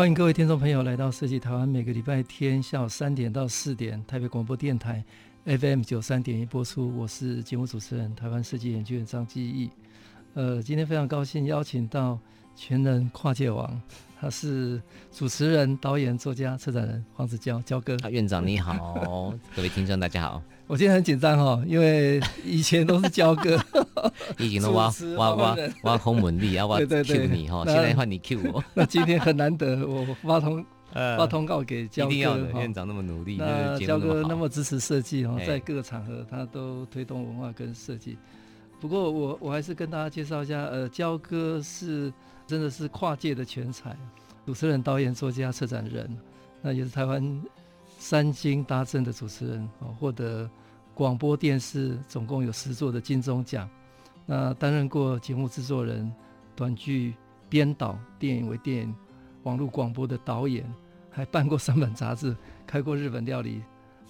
欢迎各位听众朋友来到设计台湾，每个礼拜天下午三点到四点，台北广播电台 FM 九三点一播出。我是节目主持人，台湾设计研究员张基义。呃，今天非常高兴邀请到全能跨界王，他是主持人、导演、作家、策展人黄子佼，佼哥。啊，院长你好，各位听众大家好。我今天很紧张哦，因为以前都是佼哥，以前都挖挖挖挖空门力啊，挖 Q 你哈，现在换你 Q 我。那今天很难得，我发通发通告给焦哥，一定要的，院长那么努力，那焦哥那么支持设计哈，在各个场合他都推动文化跟设计。不过我我还是跟大家介绍一下，呃，焦哥是真的是跨界的全才，主持人、导演、作家、策展人，那也是台湾三金搭镇的主持人哦，获得。广播电视总共有十座的金钟奖，那担任过节目制作人、短剧编导、电影为电影、网络广播的导演，还办过三本杂志，开过日本料理，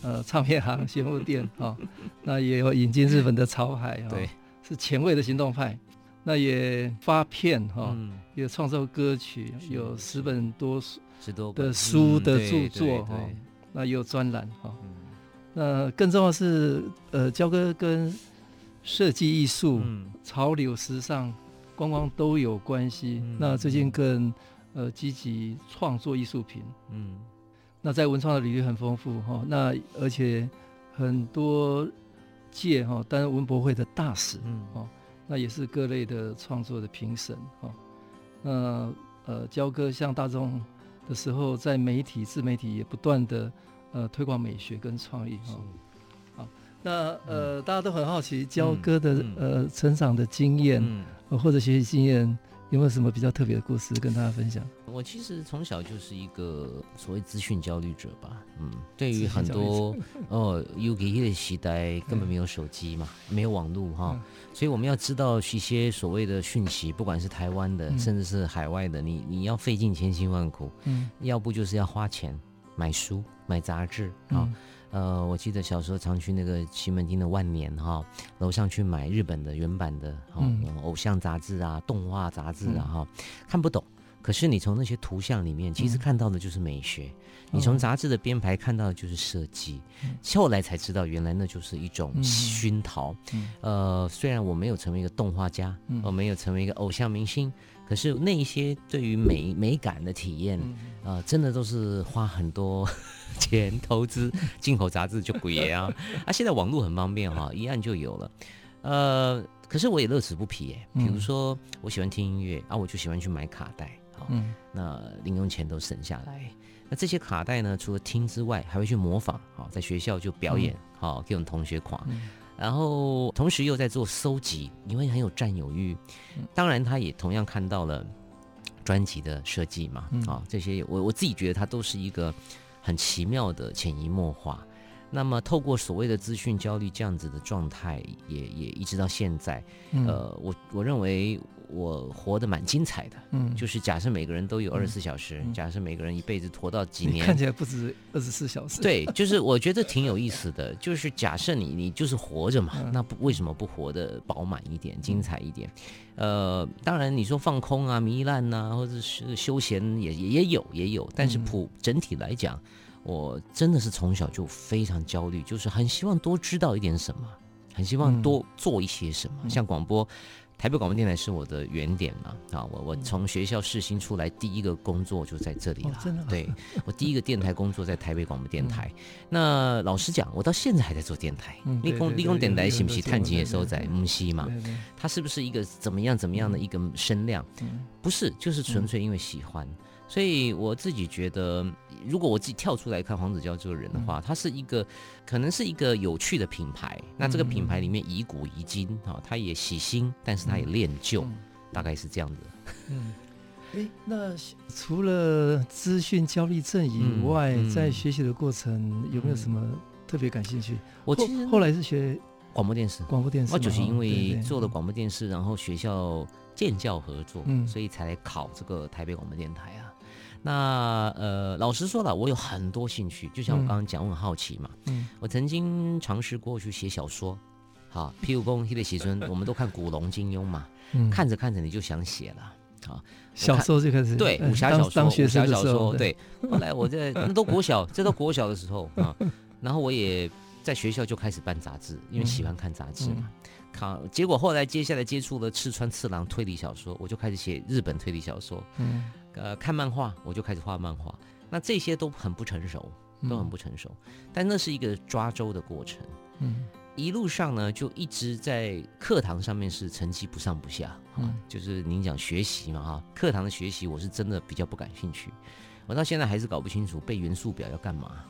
呃，唱片行、鞋铺店啊、哦，那也有引进日本的潮海啊，对，是前卫的行动派，那也发片哈，哦嗯、也创作歌曲，有十本多书的书的著作哈，那也有专栏哈。哦那更重要是，呃，焦哥跟设计艺术、嗯、潮流、时尚、观光都有关系。嗯、那最近更呃积极创作艺术品，嗯，那在文创的领域很丰富哈。那而且很多届哈担任文博会的大使，嗯，哦，那也是各类的创作的评审哈。那呃，佼哥向大众的时候，在媒体、自媒体也不断的。呃，推广美学跟创意哈，好，那呃，大家都很好奇焦哥的呃成长的经验，或者学习经验，有没有什么比较特别的故事跟大家分享？我其实从小就是一个所谓资讯焦虑者吧，嗯，对于很多哦，u k 的时代根本没有手机嘛，没有网络哈，所以我们要知道一些所谓的讯息，不管是台湾的，甚至是海外的，你你要费尽千辛万苦，嗯，要不就是要花钱。买书、买杂志啊，嗯、呃，我记得小时候常去那个西门町的万年哈，楼上去买日本的原版的哈，嗯、偶像杂志啊、动画杂志啊哈，嗯、看不懂，可是你从那些图像里面，其实看到的就是美学；嗯、你从杂志的编排看到的就是设计。嗯、后来才知道，原来那就是一种熏陶。嗯、呃，虽然我没有成为一个动画家，嗯、我没有成为一个偶像明星。可是那一些对于美美感的体验，啊、呃，真的都是花很多 钱投资进口杂志就贵啊！啊，现在网络很方便哈，一按就有了。呃，可是我也乐此不疲耶。比如说，我喜欢听音乐啊，我就喜欢去买卡带，好，那零用钱都省下来。那这些卡带呢，除了听之外，还会去模仿，好，在学校就表演，好，给我们同学夸。然后同时又在做搜集，因为很有占有欲。当然，他也同样看到了专辑的设计嘛，啊、哦，这些我我自己觉得他都是一个很奇妙的潜移默化。那么透过所谓的资讯焦虑这样子的状态，也也一直到现在，呃，我我认为。我活得蛮精彩的，嗯，就是假设每个人都有二十四小时，嗯、假设每个人一辈子活到几年，看起来不止二十四小时。对，就是我觉得挺有意思的，就是假设你你就是活着嘛，嗯、那不为什么不活得饱满一点、精彩一点？呃，当然你说放空啊、糜烂呐、啊，或者是休闲也也有也有，但是普整体来讲，我真的是从小就非常焦虑，就是很希望多知道一点什么，很希望多做一些什么，嗯、像广播。台北广播电台是我的原点嘛？啊，我我从学校试新出来，第一个工作就在这里了。真的？对，我第一个电台工作在台北广播电台。那老实讲，我到现在还在做电台。立功立功电台是不是探金的时候在木西嘛？它是不是一个怎么样怎么样的一个声量？不是，就是纯粹因为喜欢。所以我自己觉得，如果我自己跳出来看黄子佼这个人的话，嗯、他是一个，可能是一个有趣的品牌。嗯、那这个品牌里面以古以今，啊，他也喜新，但是他也恋旧，嗯、大概是这样子。嗯，哎，那除了资讯焦虑症以外，嗯嗯、在学习的过程有没有什么特别感兴趣？我其实后来是学广播电视，广播电视，我就是因为做了广播电视，然后学校建教合作，嗯、所以才来考这个台北广播电台啊。那呃，老实说了，我有很多兴趣，就像我刚刚讲，我很好奇嘛。嗯，我曾经尝试过去写小说，好，譬如说《黑的写真》，我们都看古龙、金庸嘛，嗯、看着看着你就想写了，好，小说就开始对武侠小说，武侠小说对。后来我在 那都国小，这都国小的时候啊，然后我也在学校就开始办杂志，因为喜欢看杂志嘛。好，结果后来接下来接触了赤川次郎推理小说，我就开始写日本推理小说。嗯。呃，看漫画我就开始画漫画，那这些都很不成熟，都很不成熟，嗯、但那是一个抓周的过程。嗯，一路上呢，就一直在课堂上面是成绩不上不下，嗯、啊，就是您讲学习嘛，哈，课堂的学习我是真的比较不感兴趣，我到现在还是搞不清楚背元素表要干嘛。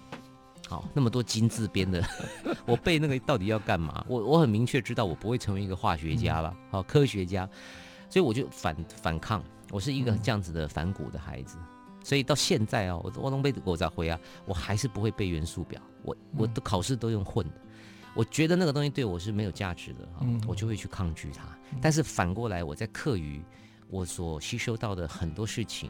好，那么多金字边的，我背那个到底要干嘛？我我很明确知道我不会成为一个化学家了，好，科学家，所以我就反反抗。我是一个这样子的反骨的孩子，所以到现在啊，我我能背我咋回啊？我还是不会背元素表，我我的考试都用混的。我觉得那个东西对我是没有价值的哈，我就会去抗拒它。但是反过来，我在课余，我所吸收到的很多事情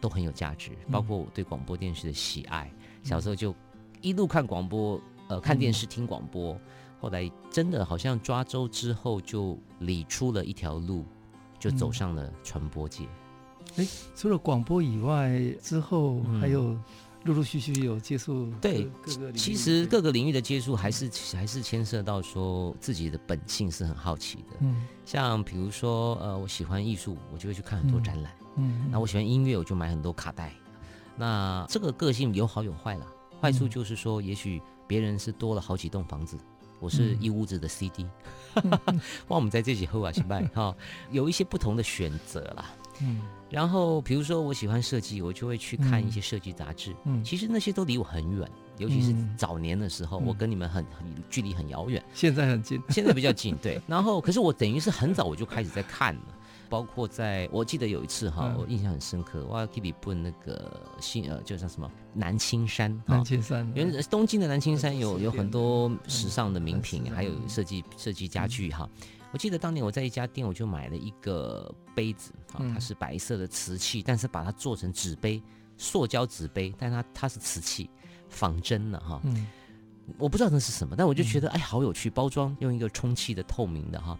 都很有价值，包括我对广播电视的喜爱。小时候就一路看广播，呃，看电视听广播，后来真的好像抓周之后就理出了一条路。就走上了传播界。哎、嗯，除了广播以外，之后还有陆陆续续有接触。对，其实各个领域的接触还是还是牵涉到说自己的本性是很好奇的。嗯，像比如说呃，我喜欢艺术，我就会去看很多展览。嗯，那我喜欢音乐，我就买很多卡带。那这个个性有好有坏了。坏处就是说，也许别人是多了好几栋房子。我是一屋子的 CD，哇，我们在这起喝啊，行吧？哈，有一些不同的选择啦。嗯，然后比如说我喜欢设计，我就会去看一些设计杂志。嗯，其实那些都离我很远，尤其是早年的时候，我跟你们很很距离很遥远。现在很近，现在比较近，对。然后，可是我等于是很早我就开始在看了。包括在我记得有一次哈，我印象很深刻，我要给你问那个新呃，就像什么南青山，南青山，因为东京的南青山有有很多时尚的名品，还有设计设计家具哈。我记得当年我在一家店，我就买了一个杯子啊，它是白色的瓷器，但是把它做成纸杯，塑胶纸杯，但它它是瓷器，仿真的哈。我不知道那是什么，但我就觉得哎，好有趣，包装用一个充气的透明的哈。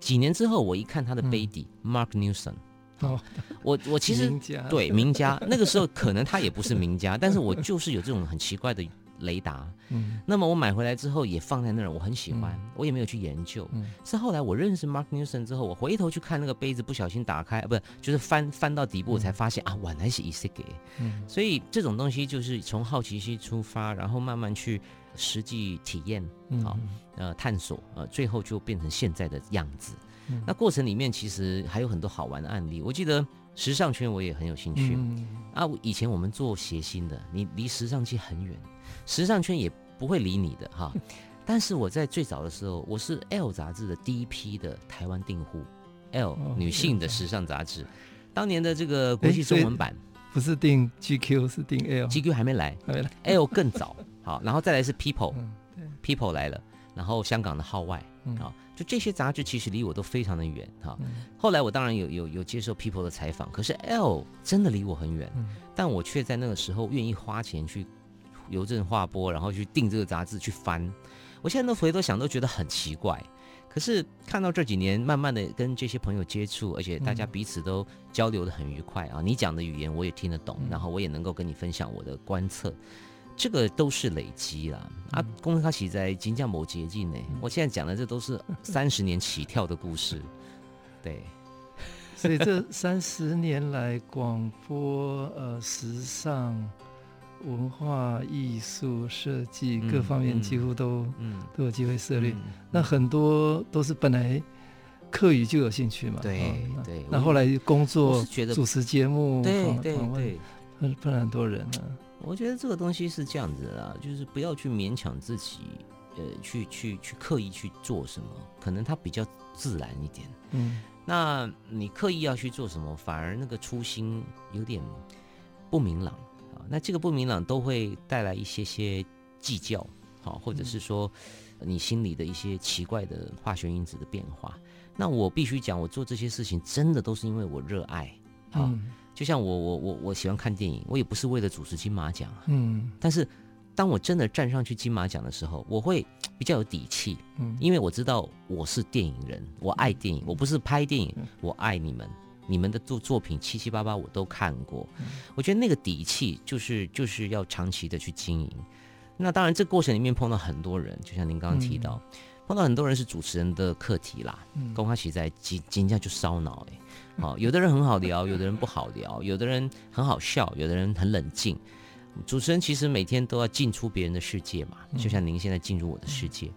几年之后，我一看他的杯底，嗯，Mark Newson，哦，我我其实名对名家，那个时候可能他也不是名家，但是我就是有这种很奇怪的雷达。嗯，那么我买回来之后也放在那儿，我很喜欢，嗯，我也没有去研究。嗯，是后来我认识 Mark Newson 之后，我回头去看那个杯子，不小心打开，不是就是翻翻到底部，我才发现，嗯，啊，原来是伊势给。嗯，所以这种东西就是从好奇心出发，然后慢慢去。实际体验，好，呃，探索，呃，最后就变成现在的样子。嗯、那过程里面其实还有很多好玩的案例。我记得时尚圈我也很有兴趣。嗯、啊，以前我们做谐星的，你离时尚界很远，时尚圈也不会理你的哈。但是我在最早的时候，我是 L 杂志的第一批的台湾订户，L 女性的时尚杂志，当年的这个国际中文版不是订 GQ，是订 L，GQ 还没来，还没来，L 更早。好，然后再来是 People，People、嗯、People 来了，然后香港的号外，好、嗯，就这些杂志其实离我都非常的远，哈。嗯、后来我当然有有有接受 People 的采访，可是 L 真的离我很远，嗯、但我却在那个时候愿意花钱去邮政划拨，然后去订这个杂志去翻。我现在都回头想都觉得很奇怪，可是看到这几年慢慢的跟这些朋友接触，而且大家彼此都交流的很愉快啊，你讲的语言我也听得懂，然后我也能够跟你分享我的观测。这个都是累积啦，啊，公开起在金匠某捷径呢。我现在讲的这都是 三十年起跳的故事，对。所以这三十年来，广播、呃，时尚、文化艺术、设计各方面几乎都嗯都有机会涉猎。那很多都是本来课余就有兴趣嘛，对对。那后来工作主持节目，对对对，碰碰很多人啊。我觉得这个东西是这样子的啦，就是不要去勉强自己，呃去去去刻意去做什么，可能它比较自然一点。嗯，那你刻意要去做什么，反而那个初心有点不明朗啊。那这个不明朗都会带来一些些计较，好，或者是说你心里的一些奇怪的化学因子的变化。那我必须讲，我做这些事情真的都是因为我热爱，好。嗯就像我我我我喜欢看电影，我也不是为了主持金马奖啊。嗯，但是当我真的站上去金马奖的时候，我会比较有底气。嗯，因为我知道我是电影人，我爱电影，我不是拍电影，我爱你们，你们的作作品七七八八我都看过。我觉得那个底气就是就是要长期的去经营。那当然，这过程里面碰到很多人，就像您刚刚提到，碰到很多人是主持人的课题啦。嗯，公开起在金金价就烧脑哎。好，有的人很好聊，有的人不好聊，有的人很好笑，有的人很冷静。主持人其实每天都要进出别人的世界嘛，就像您现在进入我的世界，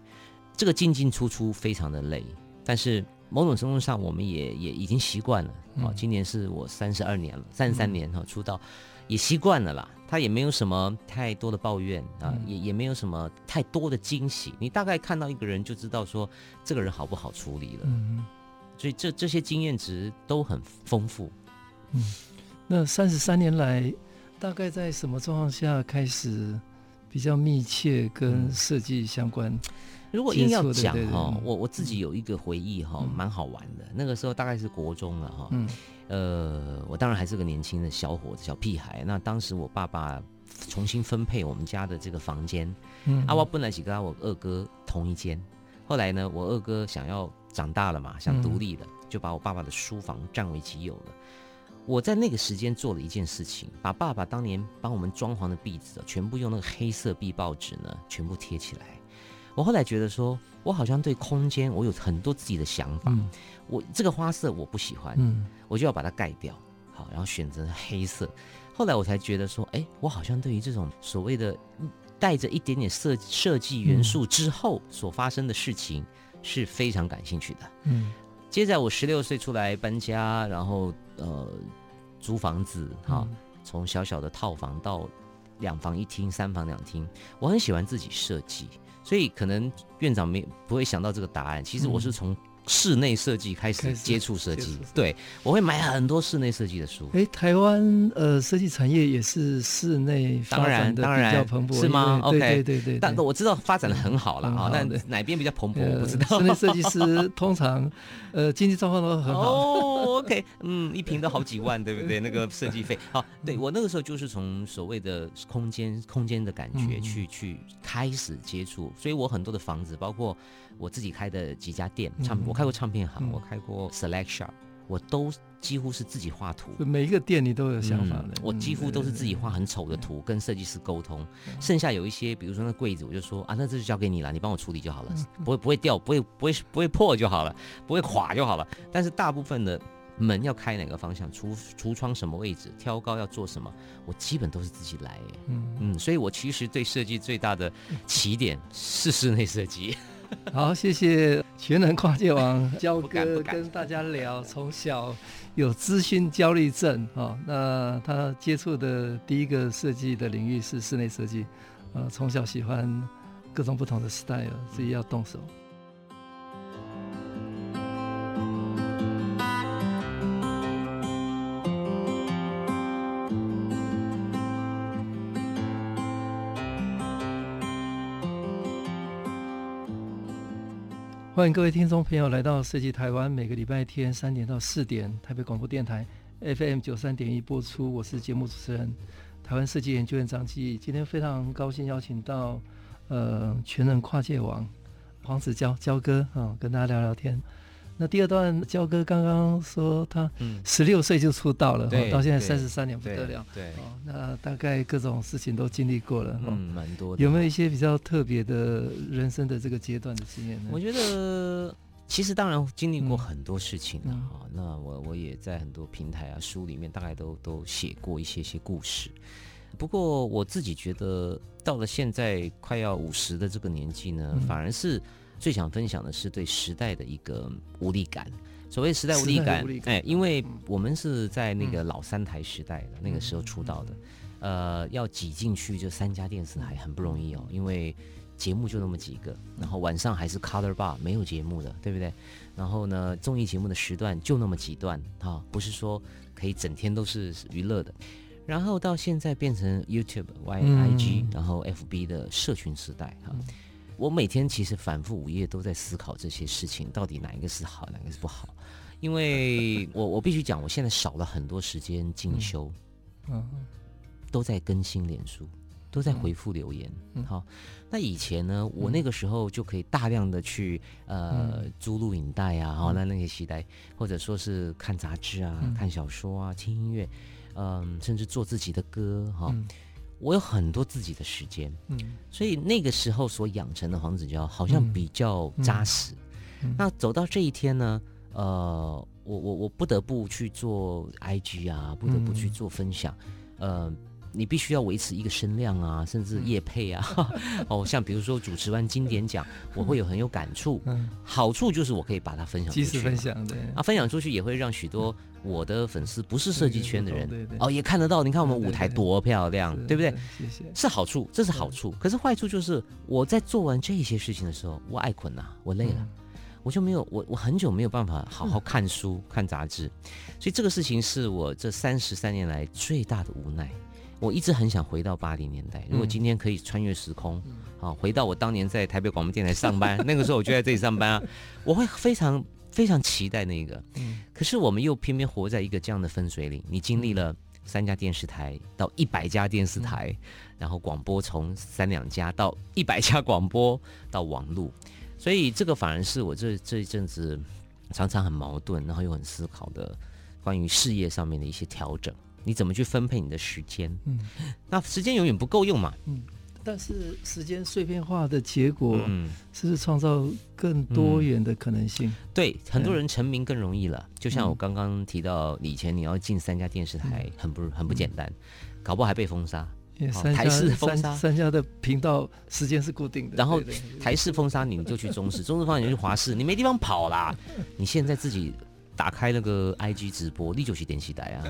这个进进出出非常的累。但是某种程度上，我们也也已经习惯了。哦，今年是我三十二年了，三十三年哈出道，也习惯了啦。他也没有什么太多的抱怨啊，也也没有什么太多的惊喜。你大概看到一个人就知道说这个人好不好处理了。所以这这些经验值都很丰富。嗯，那三十三年来，大概在什么状况下开始比较密切跟设计相关？嗯，如果硬要讲哈，我我自己有一个回忆哈，蛮好玩的。那个时候大概是国中了哈，嗯，呃，我当然还是个年轻的小伙子、小屁孩。那当时我爸爸重新分配我们家的这个房间，嗯，啊，我本来是跟我二哥同一间，后来呢，我二哥想要。长大了嘛，想独立了，就把我爸爸的书房占为己有了。我在那个时间做了一件事情，把爸爸当年帮我们装潢的壁纸全部用那个黑色壁报纸呢，全部贴起来。我后来觉得说，我好像对空间我有很多自己的想法。嗯、我这个花色我不喜欢，嗯，我就要把它盖掉，好，然后选择黑色。后来我才觉得说，哎，我好像对于这种所谓的带着一点点设设计元素之后所发生的事情。是非常感兴趣的。嗯，接着我十六岁出来搬家，然后呃租房子哈，从小小的套房到两房一厅、三房两厅，我很喜欢自己设计，所以可能院长没不会想到这个答案。其实我是从。室内设计开始接触设计，对，我会买很多室内设计的书。哎，台湾呃设计产业也是室内发展的比较蓬勃，是吗？OK，对对对。但我知道发展的很好了啊，但哪边比较蓬勃我不知道。室内设计师通常呃经济状况都很好。哦，OK，嗯，一平都好几万，对不对？那个设计费。好，对我那个时候就是从所谓的空间空间的感觉去去开始接触，所以我很多的房子包括。我自己开的几家店，唱我开过唱片行，嗯、我开过 Select Shop，我都几乎是自己画图。每一个店你都有想法的，嗯、我几乎都是自己画很丑的图，跟设计师沟通。剩下有一些，比如说那柜子，我就说啊，那这就交给你了，你帮我处理就好了，不会不会掉，不会不会不会破就好了，不会垮就好了。但是大部分的门要开哪个方向，橱橱窗什么位置，挑高要做什么，我基本都是自己来。嗯嗯，所以我其实对设计最大的起点是室内设计。好，谢谢全能跨界王焦哥跟大家聊，从小有资讯焦虑症啊，那他接触的第一个设计的领域是室内设计，呃，从小喜欢各种不同的 style，自己要动手。欢迎各位听众朋友来到设计台湾，每个礼拜天三点到四点，台北广播电台 FM 九三点一播出。我是节目主持人，台湾设计研究院张继。今天非常高兴邀请到呃全能跨界王黄子佼佼哥啊，跟大家聊聊天。那第二段，焦哥刚刚说他十六岁就出道了，嗯、到现在三十三年不得了。对，对哦，那大概各种事情都经历过了，嗯，蛮多的。有没有一些比较特别的人生的这个阶段的经验呢？我觉得其实当然经历过很多事情了哈。嗯、那我我也在很多平台啊书里面大概都都写过一些些故事。不过我自己觉得到了现在快要五十的这个年纪呢，嗯、反而是。最想分享的是对时代的一个无力感。所谓时代无力感，哎，因为我们是在那个老三台时代的、嗯、那个时候出道的，呃，要挤进去这三家电视台很不容易哦，因为节目就那么几个，然后晚上还是 Color Bar 没有节目的，对不对？然后呢，综艺节目的时段就那么几段啊，不是说可以整天都是娱乐的。然后到现在变成 YouTube、Y、IG，然后 FB 的社群时代哈。我每天其实反复午夜都在思考这些事情，到底哪一个是好，哪个是不好？因为我 我必须讲，我现在少了很多时间进修，嗯，都在更新脸书，都在回复留言。好，那以前呢，我那个时候就可以大量的去呃租录影带啊，好，那那些期待，或者说是看杂志啊、看小说啊、听音乐，嗯，甚至做自己的歌哈。我有很多自己的时间，嗯，所以那个时候所养成的黄子佼好像比较扎实。那走到这一天呢，呃，我我我不得不去做 IG 啊，不得不去做分享，呃。你必须要维持一个声量啊，甚至业配啊，哦，像比如说主持完经典奖，我会有很有感触。嗯，好处就是我可以把它分享出去，即时分享对。啊，分享出去也会让许多我的粉丝不是设计圈的人，哦，也看得到。你看我们舞台多漂亮，对不对？谢谢。是好处，这是好处。可是坏处就是我在做完这些事情的时候，我爱困呐，我累了，我就没有我我很久没有办法好好看书看杂志，所以这个事情是我这三十三年来最大的无奈。我一直很想回到八零年代，如果今天可以穿越时空，啊，回到我当年在台北广播电台上班，那个时候我就在这里上班啊，我会非常非常期待那个。可是我们又偏偏活在一个这样的分水岭，你经历了三家电视台到一百家电视台，然后广播从三两家到一百家广播到网络，所以这个反而是我这这一阵子常常很矛盾，然后又很思考的关于事业上面的一些调整。你怎么去分配你的时间？嗯，那时间永远不够用嘛。嗯，但是时间碎片化的结果，嗯，是不是创造更多元的可能性？嗯、对，很多人成名更容易了。嗯、就像我刚刚提到，以前你要进三家电视台，很不很不简单，嗯、搞不好还被封杀。台式封杀，三家的频道时间是固定的。然后台式封杀你，你就去中视；中视封杀你就去华视，你没地方跑啦。你现在自己。打开那个 IG 直播，你就去电视台啊，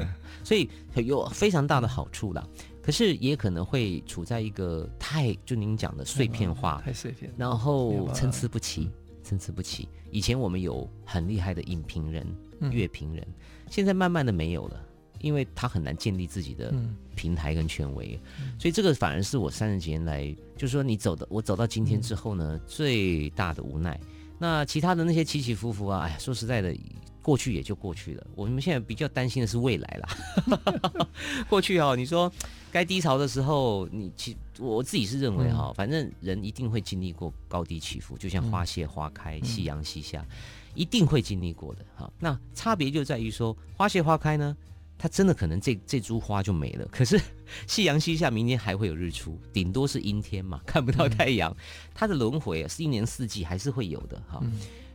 所以有非常大的好处啦。可是也可能会处在一个太就您讲的碎片化，太碎片，然后参差不齐，参差不齐。以前我们有很厉害的影评人、乐评人，现在慢慢的没有了，因为他很难建立自己的平台跟权威，所以这个反而是我三十几年来，就是说你走的，我走到今天之后呢，最大的无奈。那其他的那些起起伏伏啊，哎呀，说实在的。过去也就过去了，我们现在比较担心的是未来啦。过去哈、哦，你说该低潮的时候，你其我自己是认为哈、哦，反正人一定会经历过高低起伏，就像花谢花开，夕阳西下，一定会经历过的哈。那差别就在于说，花谢花开呢，它真的可能这这株花就没了，可是夕阳西下，明天还会有日出，顶多是阴天嘛，看不到太阳，它的轮回是一年四季还是会有的哈。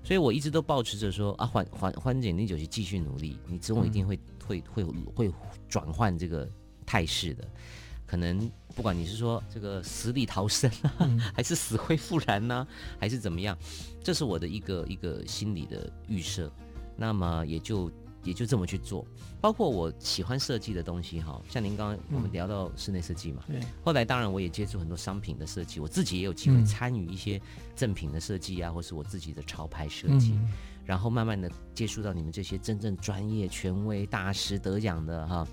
所以我一直都保持着说啊，缓缓缓解，你就去继续努力，你之后一定会、嗯、会会会转换这个态势的。可能不管你是说这个死里逃生啊，嗯、还是死灰复燃呢、啊，还是怎么样，这是我的一个一个心理的预设。那么也就。也就这么去做，包括我喜欢设计的东西哈，像您刚刚我们聊到室内设计嘛，对。后来当然我也接触很多商品的设计，我自己也有机会参与一些赠品的设计啊，或是我自己的潮牌设计，然后慢慢的接触到你们这些真正专业、权威、大师得奖的哈。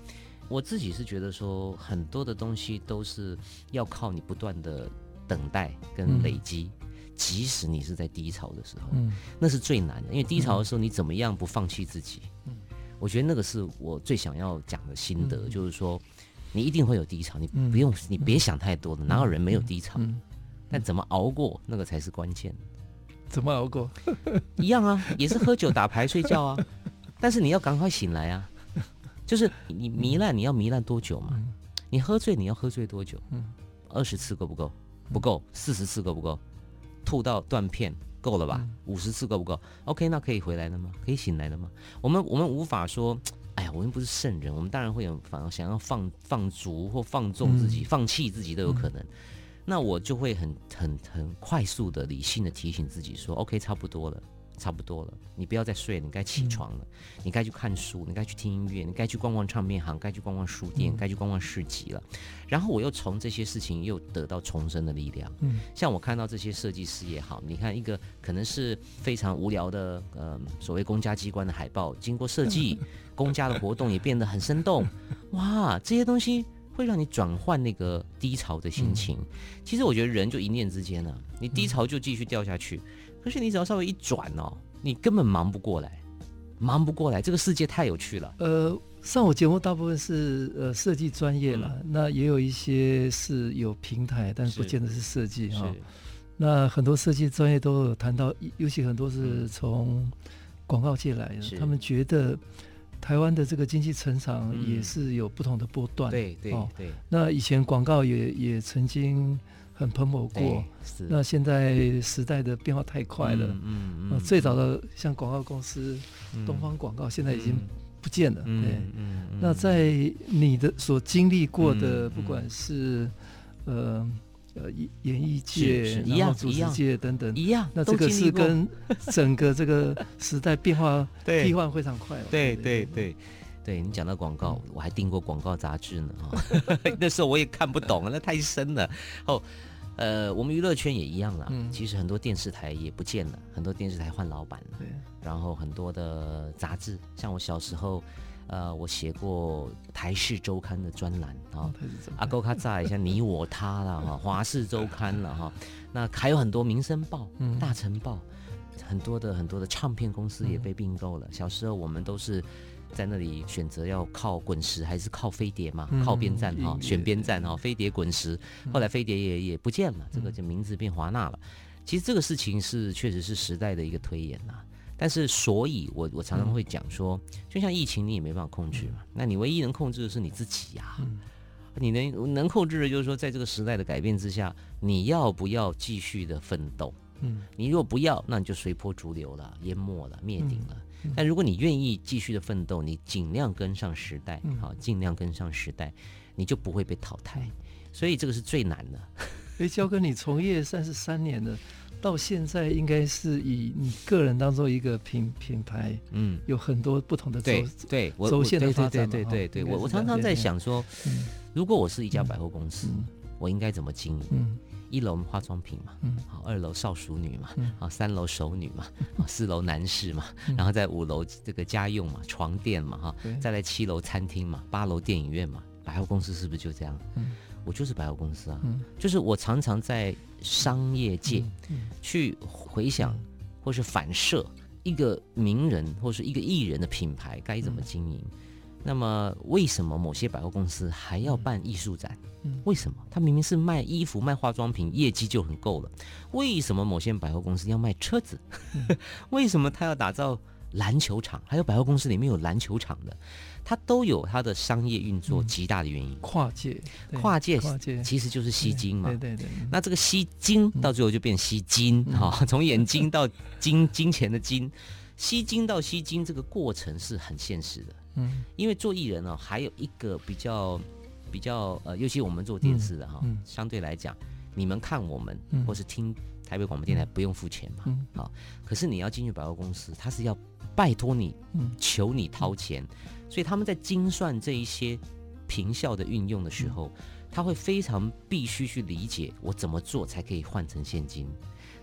我自己是觉得说，很多的东西都是要靠你不断的等待跟累积。即使你是在低潮的时候，嗯，那是最难的，因为低潮的时候你怎么样不放弃自己？嗯，我觉得那个是我最想要讲的心得，就是说，你一定会有低潮，你不用，你别想太多的，哪有人没有低潮？但怎么熬过，那个才是关键。怎么熬过？一样啊，也是喝酒、打牌、睡觉啊，但是你要赶快醒来啊！就是你糜烂，你要糜烂多久嘛？你喝醉，你要喝醉多久？嗯，二十次够不够？不够，四十次够不够？吐到断片够了吧？五十次够不够？OK，那可以回来了吗？可以醒来了吗？我们我们无法说，哎呀，我们不是圣人，我们当然会有反而想要放放逐或放纵自己，嗯、放弃自己都有可能。嗯、那我就会很很很快速的理性的提醒自己说，OK，差不多了，差不多了，你不要再睡了，你该起床了，嗯、你该去看书，你该去听音乐，你该去逛逛唱片行，该去逛逛书店，该、嗯、去逛逛市集了。然后我又从这些事情又得到重生的力量。嗯，像我看到这些设计师也好，你看一个可能是非常无聊的，呃，所谓公家机关的海报，经过设计，公家的活动也变得很生动。哇，这些东西会让你转换那个低潮的心情。嗯、其实我觉得人就一念之间呢、啊，你低潮就继续掉下去。可是你只要稍微一转哦，你根本忙不过来，忙不过来。这个世界太有趣了。呃，上我节目大部分是呃设计专业了，嗯、那也有一些是有平台，但是不见得是设计哈。那很多设计专业都有谈到，尤其很多是从广告界来的，嗯、他们觉得台湾的这个经济成长也是有不同的波段。对对对。对那以前广告也也曾经。很蓬勃过，那现在时代的变化太快了。嗯嗯。最早的像广告公司，东方广告现在已经不见了。对。那在你的所经历过的，不管是呃呃演演艺界、然后主持界等等，一样。那这个是跟整个这个时代变化 替换非常快。对对对。对，你讲到广告，我还订过广告杂志呢。那时候我也看不懂，那太深了。哦，呃，我们娱乐圈也一样了。嗯，其实很多电视台也不见了，很多电视台换老板了。对。然后很多的杂志，像我小时候，呃，我写过《台视周刊》的专栏啊。阿勾卡炸一下，你我他了哈，《华视周刊》了哈。那还有很多《民生报》、《大成报》，很多的很多的唱片公司也被并购了。小时候我们都是。在那里选择要靠滚石还是靠飞碟嘛？靠边站哈，选边站哈，飞碟滚石。后来飞碟也也不见了，这个就名字变华纳了。其实这个事情是确实是时代的一个推演呐。但是，所以我我常常会讲说，就像疫情，你也没办法控制嘛。那你唯一能控制的是你自己呀。你能能控制的就是说，在这个时代的改变之下，你要不要继续的奋斗？嗯，你如果不要，那你就随波逐流了，淹没了，灭顶了。但如果你愿意继续的奋斗，你尽量跟上时代，好，尽量跟上时代，你就不会被淘汰。所以这个是最难的。哎，焦哥，你从业三十三年了，到现在应该是以你个人当做一个品品牌，嗯，有很多不同的走对走线的发展。对对对对，我我常常在想说，如果我是一家百货公司，我应该怎么经营？嗯。一楼化妆品嘛，好，二楼少淑女嘛，好，三楼熟女嘛，四楼男士嘛，然后在五楼这个家用嘛，床垫嘛，哈，再来七楼餐厅嘛，八楼电影院嘛，百货公司是不是就这样？我就是百货公司啊，就是我常常在商业界去回想或是反射一个名人或是一个艺人的品牌该怎么经营。那么，为什么某些百货公司还要办艺术展？为什么？他明明是卖衣服、卖化妆品，业绩就很够了。为什么某些百货公司要卖车子？为什么他要打造篮球场？还有百货公司里面有篮球场的，它都有它的商业运作极大的原因。跨界，跨界，跨界其实就是吸金嘛。对对对。那这个吸金到最后就变吸金哈，从眼睛到金金钱的金，吸金到吸金这个过程是很现实的。嗯，因为做艺人呢、哦，还有一个比较比较呃，尤其我们做电视的哈，嗯。嗯、相对来讲，你们看我们、嗯、或是听台北广播电台不用付钱嘛，好、可是你要进去百货公司，他是要拜托你，求你掏钱，嗯、所以他们在精算这一些平效的运用的时候，嗯、他会非常必须去理解我怎么做才可以换成现金。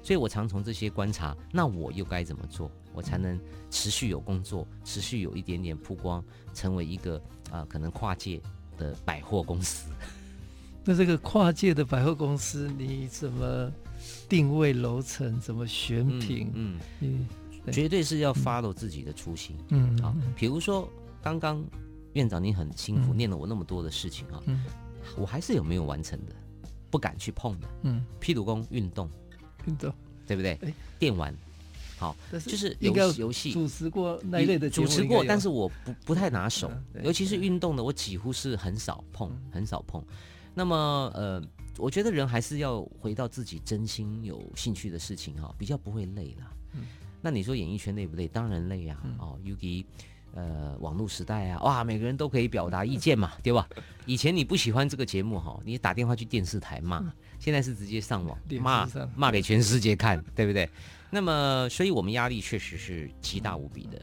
所以我常从这些观察，那我又该怎么做，我才能持续有工作，持续有一点点曝光，成为一个啊、呃、可能跨界的百货公司。那这个跨界的百货公司，你怎么定位楼层？怎么选品？嗯，嗯绝对是要 follow 自己的初心。嗯，好，比如说刚刚院长您很辛苦，嗯、念了我那么多的事情啊，嗯、我还是有没有完成的，不敢去碰的。嗯，譬如说运动。运动对不对？哎，电玩，好，就是游游戏主持过那一类的主持过，但是我不不太拿手，尤其是运动的，我几乎是很少碰，很少碰。那么呃，我觉得人还是要回到自己真心有兴趣的事情哈，比较不会累啦。那你说演艺圈累不累？当然累呀。哦，尤其呃网络时代啊，哇，每个人都可以表达意见嘛，对吧？以前你不喜欢这个节目哈，你打电话去电视台骂，现在是直接上网骂骂给全世界看，对不对？那么，所以我们压力确实是极大无比的。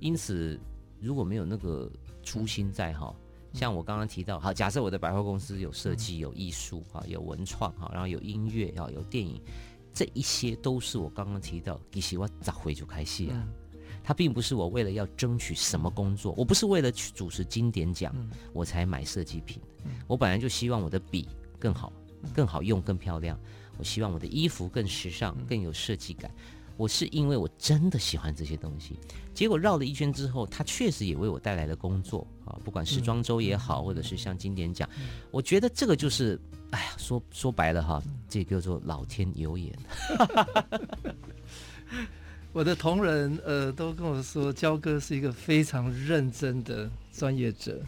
因此，如果没有那个初心在哈，像我刚刚提到，好，假设我的百货公司有设计、有艺术哈、有文创哈，然后有音乐哈、有电影，这一些都是我刚刚提到，其实我早回就开戏啊。它并不是我为了要争取什么工作，我不是为了去主持经典奖，我才买设计品。我本来就希望我的笔更好、更好用、更漂亮。我希望我的衣服更时尚、更有设计感。我是因为我真的喜欢这些东西。结果绕了一圈之后，它确实也为我带来了工作啊，不管时装周也好，或者是像经典奖，我觉得这个就是，哎呀，说说白了哈，这个叫做老天有眼。我的同仁呃都跟我说，焦哥是一个非常认真的专业者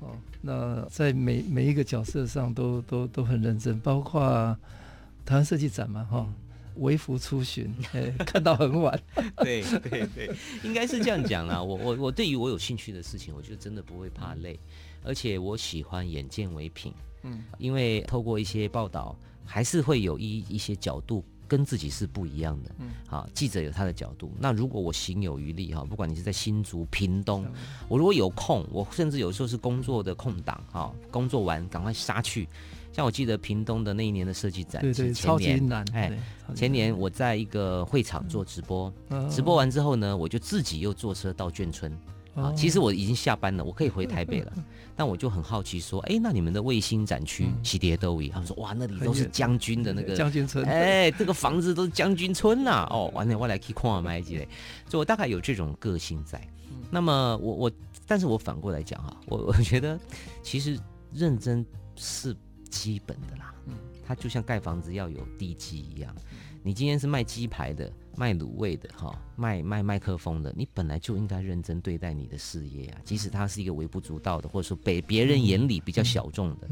哦。那在每每一个角色上都都都很认真，包括台湾设计展嘛哈，微服出巡，哎，看到很晚。对对对，应该是这样讲啦。我我我对于我有兴趣的事情，我就真的不会怕累，而且我喜欢眼见为凭。嗯，因为透过一些报道，还是会有一一些角度。跟自己是不一样的，嗯，好，记者有他的角度。那如果我行有余力哈，不管你是在新竹、屏东，我如果有空，我甚至有时候是工作的空档哈，工作完赶快杀去。像我记得屏东的那一年的设计展，对对，超级难。哎，前年我在一个会场做直播，直播完之后呢，我就自己又坐车到眷村。啊，其实我已经下班了，我可以回台北了。但我就很好奇，说，哎，那你们的卫星展区西蝶都一，他们说，哇，那里都是将军的那个 将军村，哎，这个房子都是将军村呐。哦，完了，我来去看买几类，所以我大概有这种个性在。那么我我，但是我反过来讲哈，我我觉得其实认真是基本的啦。嗯，它就像盖房子要有地基一样。你今天是卖鸡排的，卖卤味的，哈，卖卖麦克风的，你本来就应该认真对待你的事业啊，即使它是一个微不足道的，或者说被别人眼里比较小众的，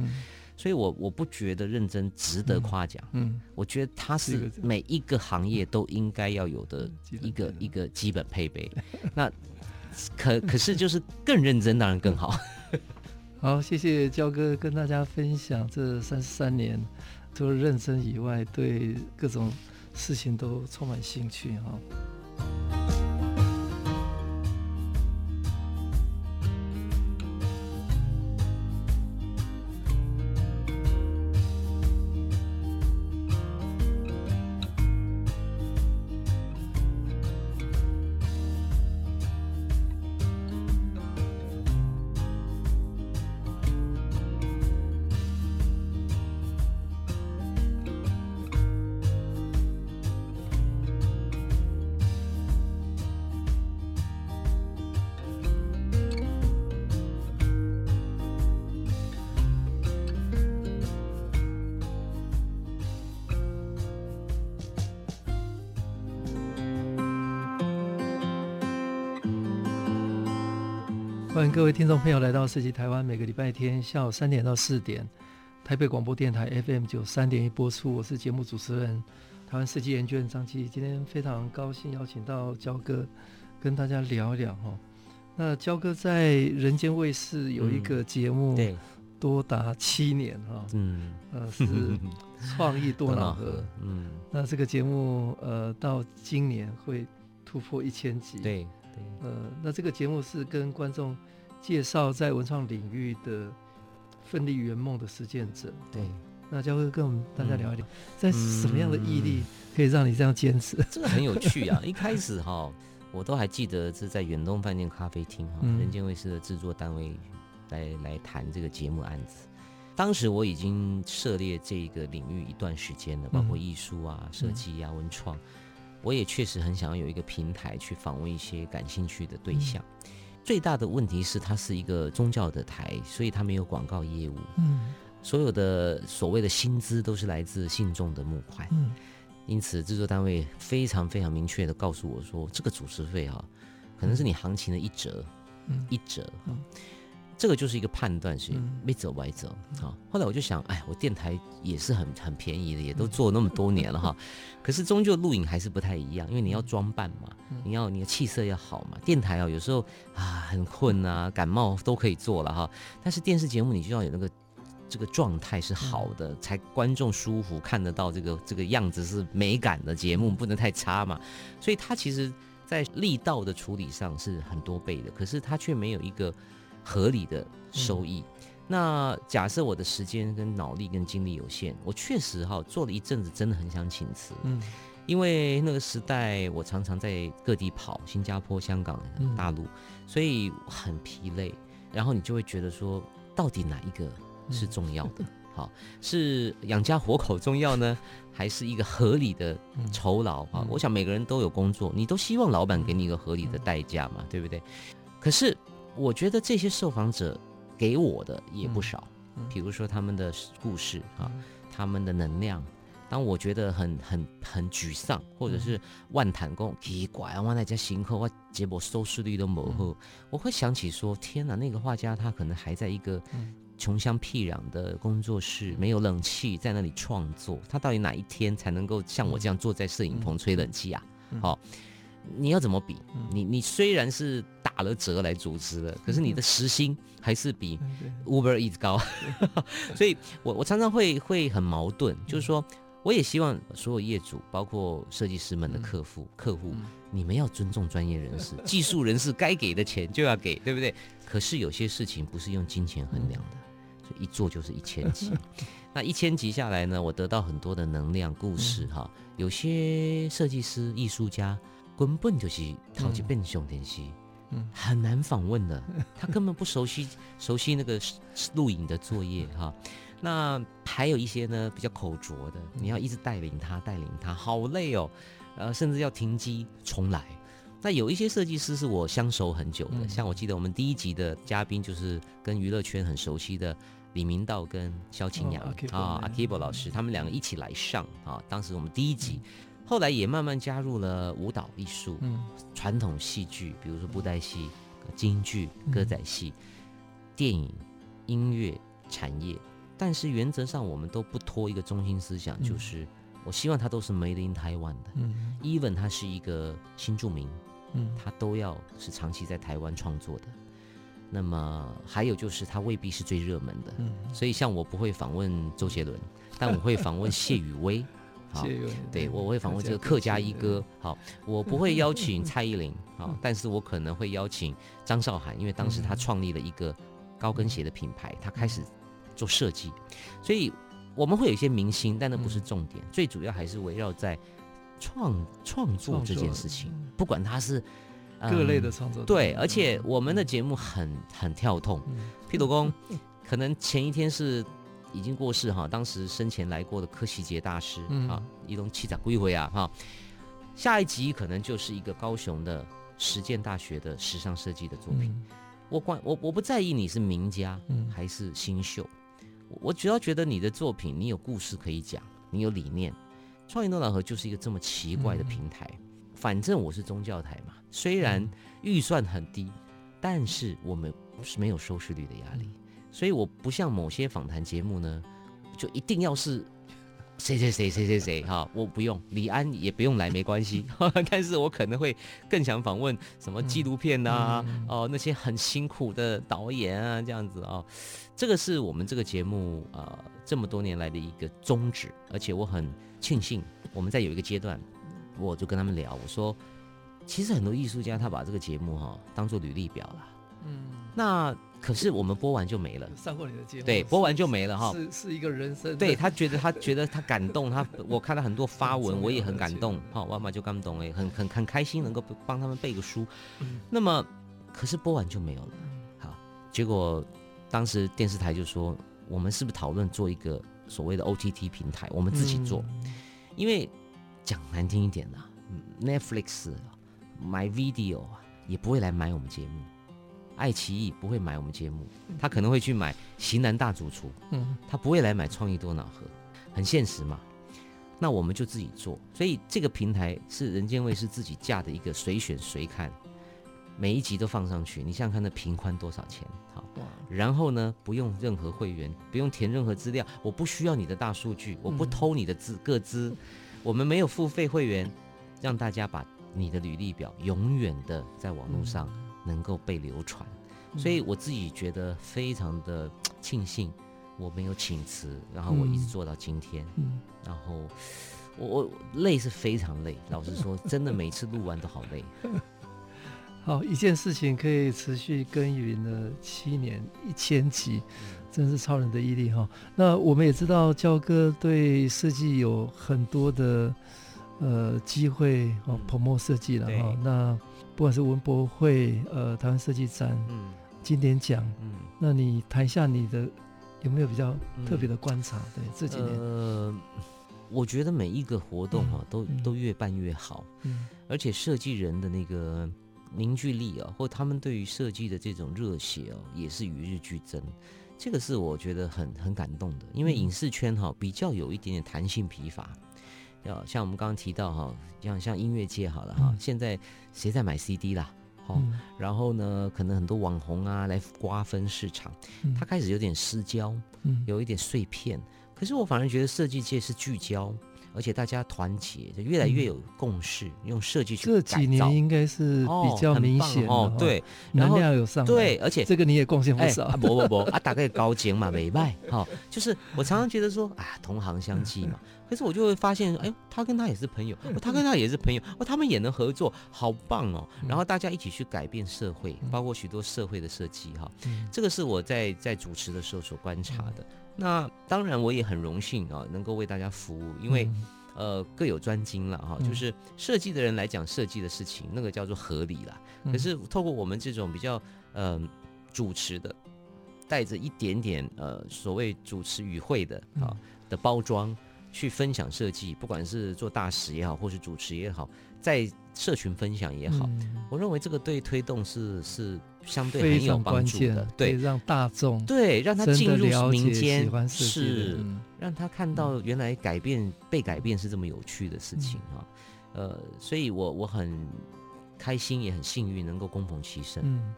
所以我我不觉得认真值得夸奖，嗯，我觉得它是每一个行业都应该要有的 一个一个基本配备。那 可可是就是更认真当然更好。好，谢谢焦哥跟大家分享这三十三年，除了认真以外，对各种。事情都充满兴趣哈。位听众朋友来到设计台湾，每个礼拜天下午三点到四点，台北广播电台 FM 九三点一播出。我是节目主持人，台湾设计研究院张基。今天非常高兴邀请到焦哥跟大家聊一聊哈。那焦哥在人间卫视有一个节目，对，多达七年哈，嗯，呃，是 创意多瑙河，嗯，那这个节目呃到今年会突破一千集，对。呃，那这个节目是跟观众介绍在文创领域的奋力圆梦的实践者。对，那焦哥跟我们大家聊一聊，嗯、在什么样的毅力可以让你这样坚持？这个很有趣啊！一开始哈，我都还记得是在远东饭店咖啡厅哈，嗯、人间卫视的制作单位来来谈这个节目案子。当时我已经涉猎这个领域一段时间了，包括艺术啊、设计啊、文创。我也确实很想要有一个平台去访问一些感兴趣的对象。嗯、最大的问题是它是一个宗教的台，所以它没有广告业务。嗯，所有的所谓的薪资都是来自信众的募款。嗯，因此制作单位非常非常明确的告诉我说，这个主持费哈，可能是你行情的一折，嗯、一折。嗯，这个就是一个判断，是没走歪走啊。后来我就想，哎，我电台也是很很便宜的，也都做那么多年了哈。可是终究录影还是不太一样，因为你要装扮嘛，你要你的气色要好嘛。电台啊，有时候啊很困啊，感冒都可以做了哈。但是电视节目你就要有那个这个状态是好的，才观众舒服看得到这个这个样子是美感的节目，不能太差嘛。所以它其实在力道的处理上是很多倍的，可是它却没有一个。合理的收益。嗯、那假设我的时间跟脑力跟精力有限，我确实哈做了一阵子，真的很想请辞。嗯，因为那个时代我常常在各地跑，新加坡、香港、大陆，所以很疲累。然后你就会觉得说，到底哪一个是重要的？好，是养家活口重要呢，还是一个合理的酬劳啊？我想每个人都有工作，你都希望老板给你一个合理的代价嘛，对不对？可是。我觉得这些受访者给我的也不少，比如说他们的故事啊，他们的能量。当我觉得很很很沮丧，或者是万谈功奇怪啊，我那家行客我结果收视率都模糊，我会想起说：天哪，那个画家他可能还在一个穷乡僻壤的工作室，没有冷气，在那里创作。他到底哪一天才能够像我这样坐在摄影棚吹冷气啊？好。你要怎么比？你你虽然是打了折来组织的，可是你的时薪还是比 Uber Eats 高，所以我我常常会会很矛盾，就是说，我也希望所有业主，包括设计师们的客户客户，你们要尊重专业人士，技术人士该给的钱就要给，对不对？可是有些事情不是用金钱衡量的，所以一做就是一千集，那一千集下来呢，我得到很多的能量故事哈，有些设计师艺术家。根本就是超级笨熊电视，嗯，很难访问的。他根本不熟悉熟悉那个录影的作业哈。那还有一些呢，比较口拙的，你要一直带领他带领他，好累哦。呃，甚至要停机重来。那有一些设计师是我相熟很久的，像我记得我们第一集的嘉宾就是跟娱乐圈很熟悉的李明道跟萧清扬啊，阿 Kibo 老师，他们两个一起来上啊。当时我们第一集。后来也慢慢加入了舞蹈艺术、嗯、传统戏剧，比如说布袋戏、京剧、歌仔戏、电影、音乐产业。但是原则上，我们都不脱一个中心思想，就是我希望它都是 Made in Taiwan 的。Even 它是一个新著名，嗯，它都要是长期在台湾创作的。那么还有就是，它未必是最热门的。所以像我不会访问周杰伦，但我会访问谢宇威。好，对，我会访问这个客家一哥。好，我不会邀请蔡依林，好，但是我可能会邀请张韶涵，因为当时他创立了一个高跟鞋的品牌，他开始做设计，所以我们会有一些明星，但那不是重点，最主要还是围绕在创创作这件事情，不管他是各类的创作，对，而且我们的节目很很跳痛，譬如说，可能前一天是。已经过世哈，当时生前来过的柯希杰大师啊，一龙七长归回啊哈。下一集可能就是一个高雄的实践大学的时尚设计的作品。我管我我不在意你是名家还是新秀，我主要觉得你的作品你有故事可以讲，你有理念。创意多瑙河就是一个这么奇怪的平台。反正我是宗教台嘛，虽然预算很低，但是我们是没有收视率的压力。所以我不像某些访谈节目呢，就一定要是谁谁谁谁谁谁 哈，我不用李安也不用来没关系，但是我可能会更想访问什么纪录片呐、啊，哦那些很辛苦的导演啊这样子啊、哦，这个是我们这个节目啊、呃、这么多年来的一个宗旨，而且我很庆幸我们在有一个阶段，我就跟他们聊，我说其实很多艺术家他把这个节目哈、哦、当做履历表了，嗯，那。可是我们播完就没了，上过你的节目，对，播完就没了哈，是是一个人生，对他觉得他觉得他感动，他 我看到很多发文，我也很感动，好，妈妈就感动哎，很很很开心能够帮他们背个书，那么可是播完就没有了，好，结果当时电视台就说，我们是不是讨论做一个所谓的 OTT 平台，我们自己做，因为讲难听一点啦，Netflix 买 video 也不会来买我们节目。爱奇艺不会买我们节目，他可能会去买《型男大主厨》，嗯，他不会来买《创意多瑙河》，很现实嘛。那我们就自己做，所以这个平台是人间卫视自己架的一个随选随看。每一集都放上去，你想想看那平宽多少钱？好，然后呢，不用任何会员，不用填任何资料，我不需要你的大数据，我不偷你的资个资，我们没有付费会员，让大家把你的履历表永远的在网络上能够被流传。所以我自己觉得非常的庆幸，我没有请辞，然后我一直做到今天。嗯，然后我我累是非常累，老实说，真的每次录完都好累。好，一件事情可以持续耕耘了七年一千集，真是超人的毅力哈。那我们也知道焦哥对设计有很多的呃机会哦，promote 设计了哈。那不管是文博会、呃台湾设计展，嗯。经典奖，嗯，那你谈一下你的有没有比较特别的观察？嗯、对这几年，呃，我觉得每一个活动哈、啊，都、嗯、都越办越好，嗯，而且设计人的那个凝聚力啊，或他们对于设计的这种热血哦、啊，也是与日俱增，这个是我觉得很很感动的。因为影视圈哈、啊，比较有一点点弹性疲乏，要像我们刚刚提到哈、啊，像像音乐界好了哈，嗯、现在谁在买 CD 啦？哦，然后呢，可能很多网红啊来瓜分市场，他开始有点失焦，有一点碎片。可是我反而觉得设计界是聚焦，而且大家团结，就越来越有共识，用设计去这几年应该是比较明显哦，对，能量有上，对，而且这个你也贡献不少。不不不，啊，大概高精嘛，没卖。哈，就是我常常觉得说，啊，同行相忌嘛。可是我就会发现，哎，他跟他也是朋友，他跟他也是朋友，哦，他们也能合作，好棒哦！然后大家一起去改变社会，包括许多社会的设计哈，这个是我在在主持的时候所观察的。那当然我也很荣幸啊，能够为大家服务，因为呃各有专精了哈，就是设计的人来讲设计的事情，那个叫做合理啦。可是透过我们这种比较呃主持的，带着一点点呃所谓主持与会的啊的包装。去分享设计，不管是做大使也好，或是主持也好，在社群分享也好，嗯、我认为这个对推动是是相对很有帮助的，对，让大众对让他进入民间，是、嗯、让他看到原来改变被改变是这么有趣的事情啊，嗯、呃，所以我我很开心也很幸运能够共逢其身。嗯，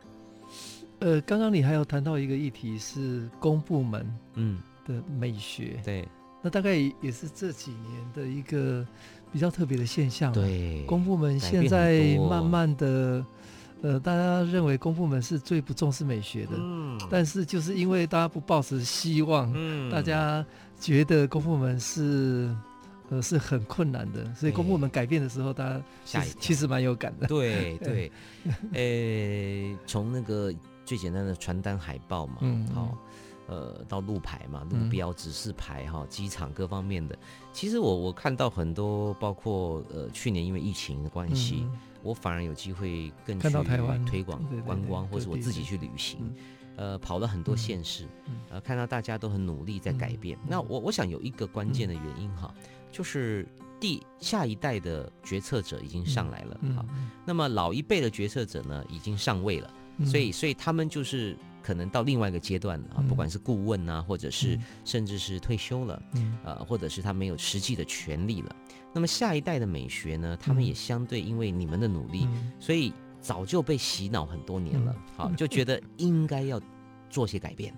呃，刚刚你还有谈到一个议题是公部门嗯的美学，嗯、对。那大概也是这几年的一个比较特别的现象。对，公部门现在慢慢的，呃，大家认为公部门是最不重视美学的。嗯。但是就是因为大家不抱持希望，嗯，大家觉得公部门是，呃，是很困难的，所以公部门改变的时候，大家其实其实蛮有感的。对对，呃，从那个最简单的传单海报嘛，嗯，好。呃，到路牌嘛，路标、指示牌哈，机场各方面的。其实我我看到很多，包括呃去年因为疫情的关系，我反而有机会更去推广观光，或是我自己去旅行，呃，跑了很多县市，呃，看到大家都很努力在改变。那我我想有一个关键的原因哈，就是第下一代的决策者已经上来了好，那么老一辈的决策者呢已经上位了，所以所以他们就是。可能到另外一个阶段啊，不管是顾问啊，或者是甚至是退休了，嗯，呃，或者是他没有实际的权利了。那么下一代的美学呢，他们也相对因为你们的努力，所以早就被洗脑很多年了，好，就觉得应该要做些改变。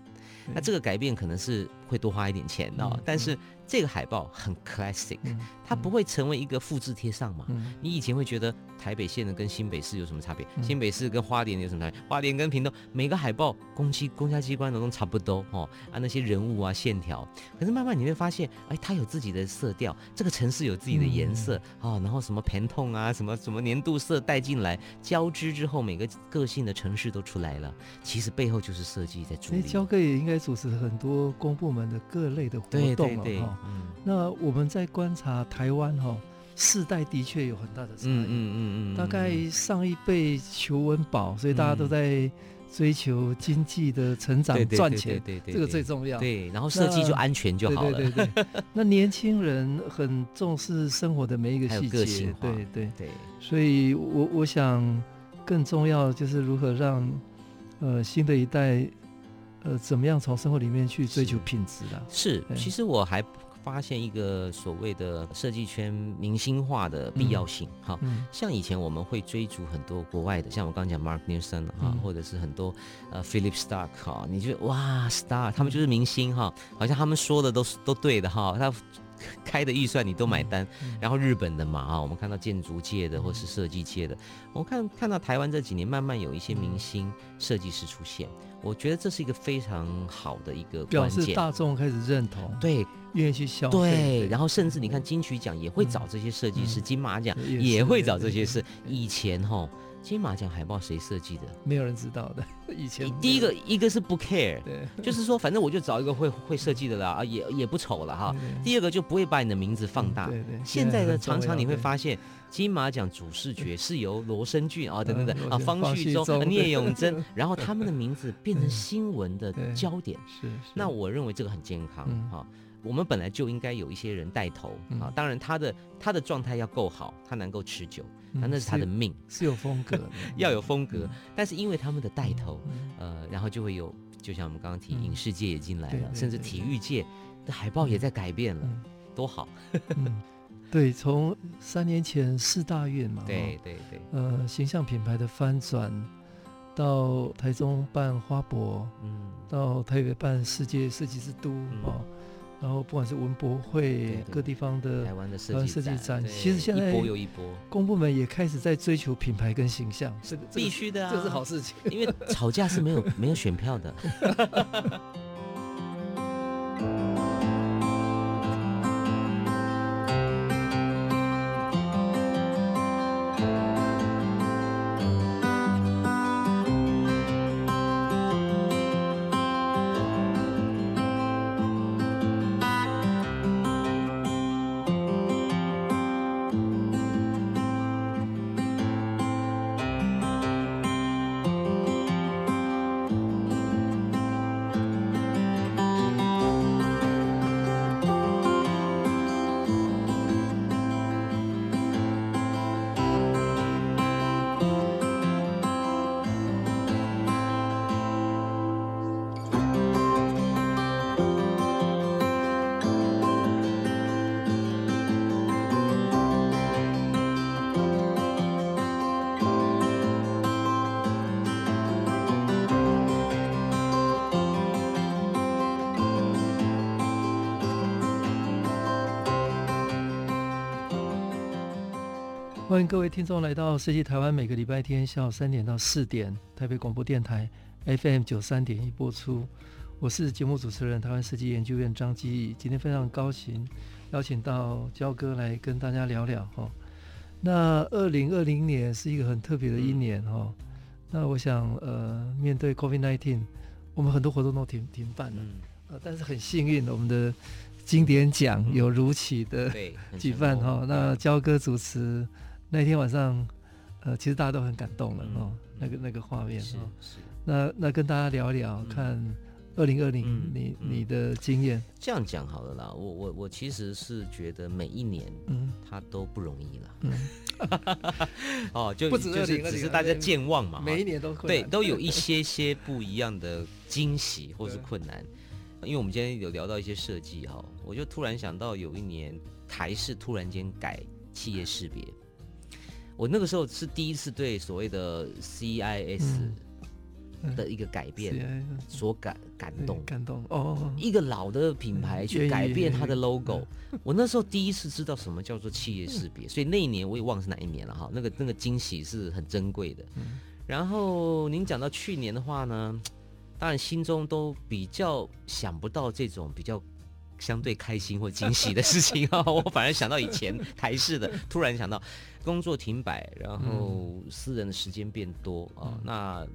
那这个改变可能是会多花一点钱哦，但是。这个海报很 classic，它不会成为一个复制贴上嘛？你以前会觉得台北县的跟新北市有什么差别？新北市跟花莲有什么差别？花莲跟屏东每个海报公机公家机关的都差不多哦，啊那些人物啊线条，可是慢慢你会发现，哎，它有自己的色调，这个城市有自己的颜色啊，然后什么 Pantone 啊，什么什么年度色带进来交织之后，每个个性的城市都出来了。其实背后就是设计在主理。焦哥也应该主持很多公部门的各类的活动了，对对对。嗯，那我们在观察台湾哈，世代的确有很大的差异。嗯嗯嗯，大概上一辈求温饱，所以大家都在追求经济的成长、赚钱，对对，这个最重要。对，然后设计就安全就好了。对对对。那年轻人很重视生活的每一个细节，对对对。所以我我想更重要就是如何让呃新的一代呃怎么样从生活里面去追求品质的。是，其实我还。发现一个所谓的设计圈明星化的必要性。哈、嗯，像以前我们会追逐很多国外的，像我刚刚讲 Mark Nilsson 哈、嗯，或者是很多呃 Philip Stark 哈，你觉得哇 Star 他们就是明星哈，好像他们说的都是都对的哈，他 开的预算你都买单。然后日本的嘛啊，我们看到建筑界的或是设计界的，我看看到台湾这几年慢慢有一些明星设计师出现。我觉得这是一个非常好的一个关键，表示大众开始认同，对，愿意去消费。对，然后甚至你看金曲奖也会找这些设计师，嗯、金马奖也会找这些事。以前哈，金马奖海报谁设计的？没有人知道的。以前第一个一个是不 care，对，就是说反正我就找一个会会设计的啦，啊也也不丑了哈。第二个就不会把你的名字放大。对对。现在呢，常常你会发现。金马奖主视觉是由 罗生俊啊等等等啊方旭中、聂永贞，然后他们的名字变成新闻的焦点。是，那我认为这个很健康哈。我们本来就应该有一些人带头啊，当然他的他的状态要够好，他能够持久，那那是他的命，是有风格，要有风格。但是因为他们的带头，呃，然后就会有，就像我们刚刚提，影视界也进来了，甚至体育界的海报也在改变了，多好。对，从三年前四大运嘛，对对对，呃，形象品牌的翻转，到台中办花博，嗯，到台北办世界设计之都啊，嗯、然后不管是文博会，对对。各地方的台湾的设计展，展其实现在一波又一波，公部门也开始在追求品牌跟形象，是必须的啊，这是好事情，因为吵架是没有没有选票的。欢迎各位听众来到设计台湾，每个礼拜天下午三点到四点，台北广播电台 FM 九三点一播出。我是节目主持人台湾设计研究院张基义，今天非常高兴邀请到焦哥来跟大家聊聊哈。那二零二零年是一个很特别的一年哈。那我想呃，面对 COVID-19，我们很多活动都停停办了，呃，但是很幸运，我们的经典奖有如期的举办哈。那焦哥主持。那天晚上，呃，其实大家都很感动了哦，那个那个画面哦。是。那那跟大家聊一聊，看二零二零你你的经验。这样讲好了啦，我我我其实是觉得每一年，嗯，它都不容易了。嗯。哦，就不止就是只是大家健忘嘛。每一年都对，都有一些些不一样的惊喜或是困难。因为我们今天有聊到一些设计哈，我就突然想到有一年台式突然间改企业识别。我那个时候是第一次对所谓的 CIS 的一个改变所感感动，感动。哦，一个老的品牌去改变它的 logo，我那时候第一次知道什么叫做企业识别，所以那一年我也忘了是哪一年了哈，那个那个惊喜是很珍贵的。然后您讲到去年的话呢，当然心中都比较想不到这种比较。相对开心或惊喜的事情啊，我反而想到以前台式的，突然想到工作停摆，然后私人的时间变多啊。那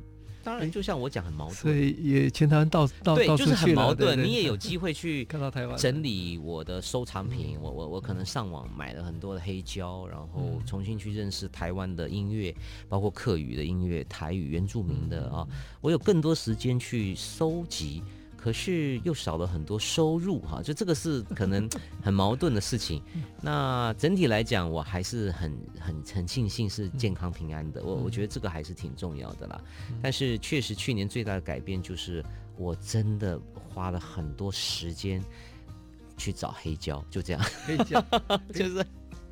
当然，就像我讲，很矛盾，所以也前台湾到到对，就是很矛盾。你也有机会去 看到台湾整理我的收藏品，我我我可能上网买了很多的黑胶，然后重新去认识台湾的音乐，包括客语的音乐、台语原住民的啊，我有更多时间去收集。可是又少了很多收入哈，就这个是可能 很矛盾的事情。那整体来讲，我还是很很很庆幸是健康平安的。我我觉得这个还是挺重要的啦。但是确实去年最大的改变就是，我真的花了很多时间去找黑胶，就这样，黑胶就是。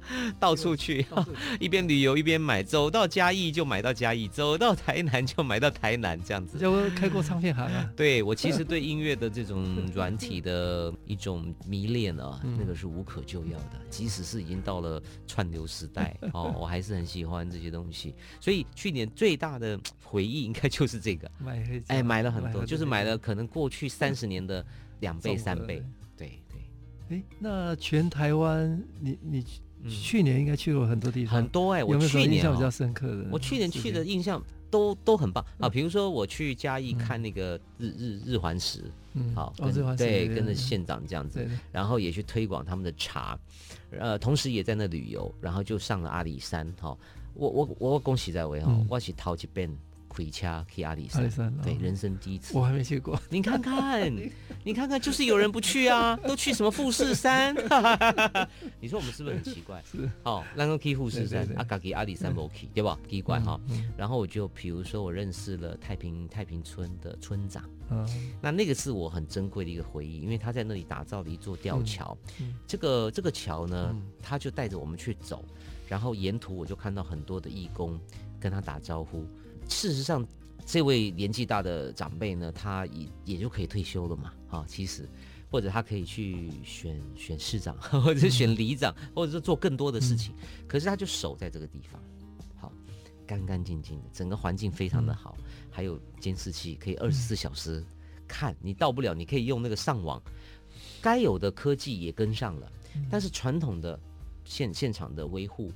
到处去，一边旅游一边买，走到嘉义就买到嘉义，走到台南就买到台南，这样子。就开过唱片行啊？对，我其实对音乐的这种软体的一种迷恋啊，那个是无可救药的。即使是已经到了串流时代哦，我还是很喜欢这些东西。所以去年最大的回忆应该就是这个，买哎买了很多，就是买了可能过去三十年的两倍三倍。对对。哎，那全台湾你你。去年应该去过很多地方，很多哎、欸。我去年印象比较深刻的，我去年去的印象都都很棒。啊。比如说我去嘉义看那个日日日环食，嗯，好，对，跟着县长这样子，然后也去推广他们的茶，呃，同时也在那旅游，然后就上了阿里山，哈，我我我恭喜在位哈，我是淘几遍。回家去阿里山，山对，哦、人生第一次，我还没去过。你看看，你看看，就是有人不去啊，都去什么富士山？你说我们是不是很奇怪？是，哦，那个去富士山，阿嘎给阿里山没去，对吧？奇怪哈。然后我就比如说，我认识了太平太平村的村长，嗯、那那个是我很珍贵的一个回忆，因为他在那里打造了一座吊桥。嗯嗯、这个这个桥呢，他就带着我们去走，然后沿途我就看到很多的义工跟他打招呼。事实上，这位年纪大的长辈呢，他也也就可以退休了嘛，啊，其实，或者他可以去选选市长，或者是选里长，或者是做更多的事情。嗯、可是他就守在这个地方，好，干干净净的，整个环境非常的好，嗯、还有监视器可以二十四小时看，你到不了，你可以用那个上网，该有的科技也跟上了，但是传统的现现场的维护，